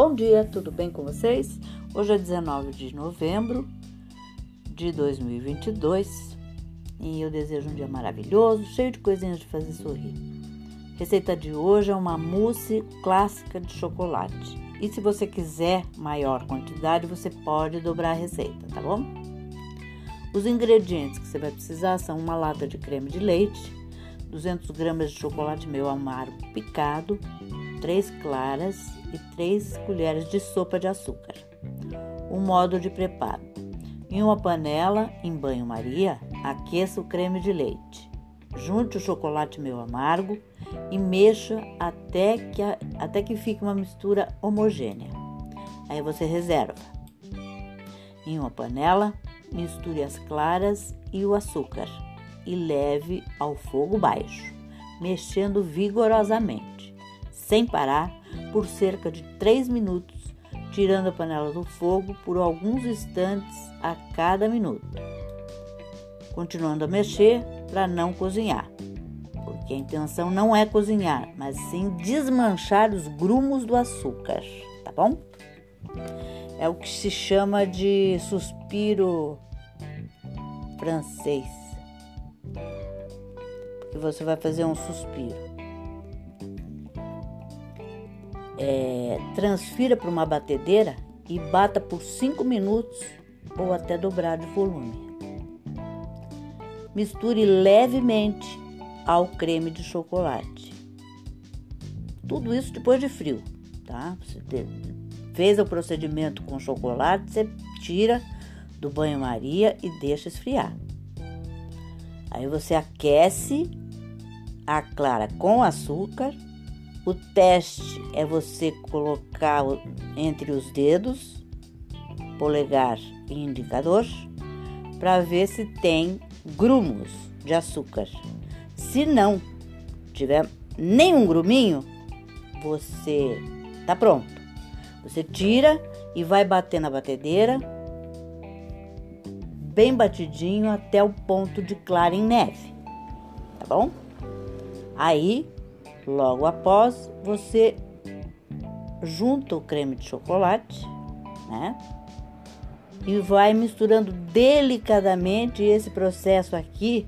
Bom dia, tudo bem com vocês? Hoje é 19 de novembro de 2022 e eu desejo um dia maravilhoso, cheio de coisinhas de fazer sorrir. Receita de hoje é uma mousse clássica de chocolate. E se você quiser maior quantidade, você pode dobrar a receita, tá bom? Os ingredientes que você vai precisar são uma lata de creme de leite, 200 gramas de chocolate meio amargo picado, 3 claras e 3 colheres de sopa de açúcar. O modo de preparo: em uma panela em banho-maria, aqueça o creme de leite. Junte o chocolate meio amargo e mexa até que, até que fique uma mistura homogênea. Aí você reserva. Em uma panela, misture as claras e o açúcar e leve ao fogo baixo, mexendo vigorosamente, sem parar por cerca de 3 minutos, tirando a panela do fogo por alguns instantes a cada minuto. Continuando a mexer para não cozinhar, porque a intenção não é cozinhar, mas sim desmanchar os grumos do açúcar, tá bom? É o que se chama de suspiro francês. Porque você vai fazer um suspiro é, transfira para uma batedeira e bata por 5 minutos ou até dobrar de volume. Misture levemente ao creme de chocolate. Tudo isso depois de frio, tá? Você fez o procedimento com chocolate, você tira do banho-maria e deixa esfriar. Aí você aquece a clara com açúcar o teste é você colocar entre os dedos, polegar e indicador, para ver se tem grumos de açúcar. Se não tiver nenhum gruminho, você tá pronto. Você tira e vai bater na batedeira, bem batidinho até o ponto de clara em neve, tá bom? Aí Logo após, você junta o creme de chocolate, né? E vai misturando delicadamente. Esse processo aqui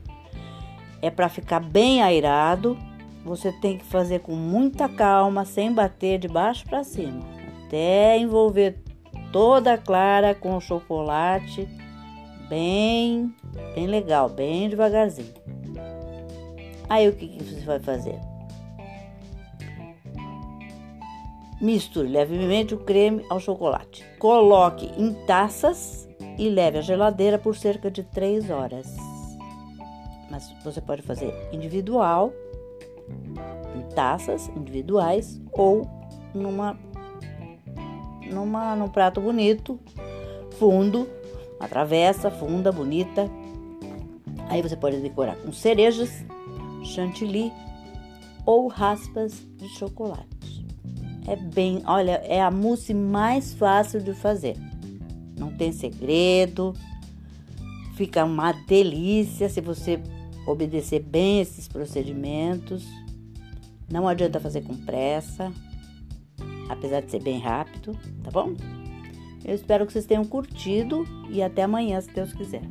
é para ficar bem airado. Você tem que fazer com muita calma, sem bater de baixo para cima, até envolver toda a clara com o chocolate, bem, bem legal, bem devagarzinho. Aí o que, que você vai fazer? Misture levemente o creme ao chocolate. Coloque em taças e leve à geladeira por cerca de 3 horas. Mas você pode fazer individual, em taças individuais ou numa numa num prato bonito, fundo, uma travessa funda bonita. Aí você pode decorar com cerejas, chantilly ou raspas de chocolate. É bem, olha, é a mousse mais fácil de fazer. Não tem segredo. Fica uma delícia se você obedecer bem esses procedimentos. Não adianta fazer com pressa, apesar de ser bem rápido, tá bom? Eu espero que vocês tenham curtido e até amanhã, se Deus quiser.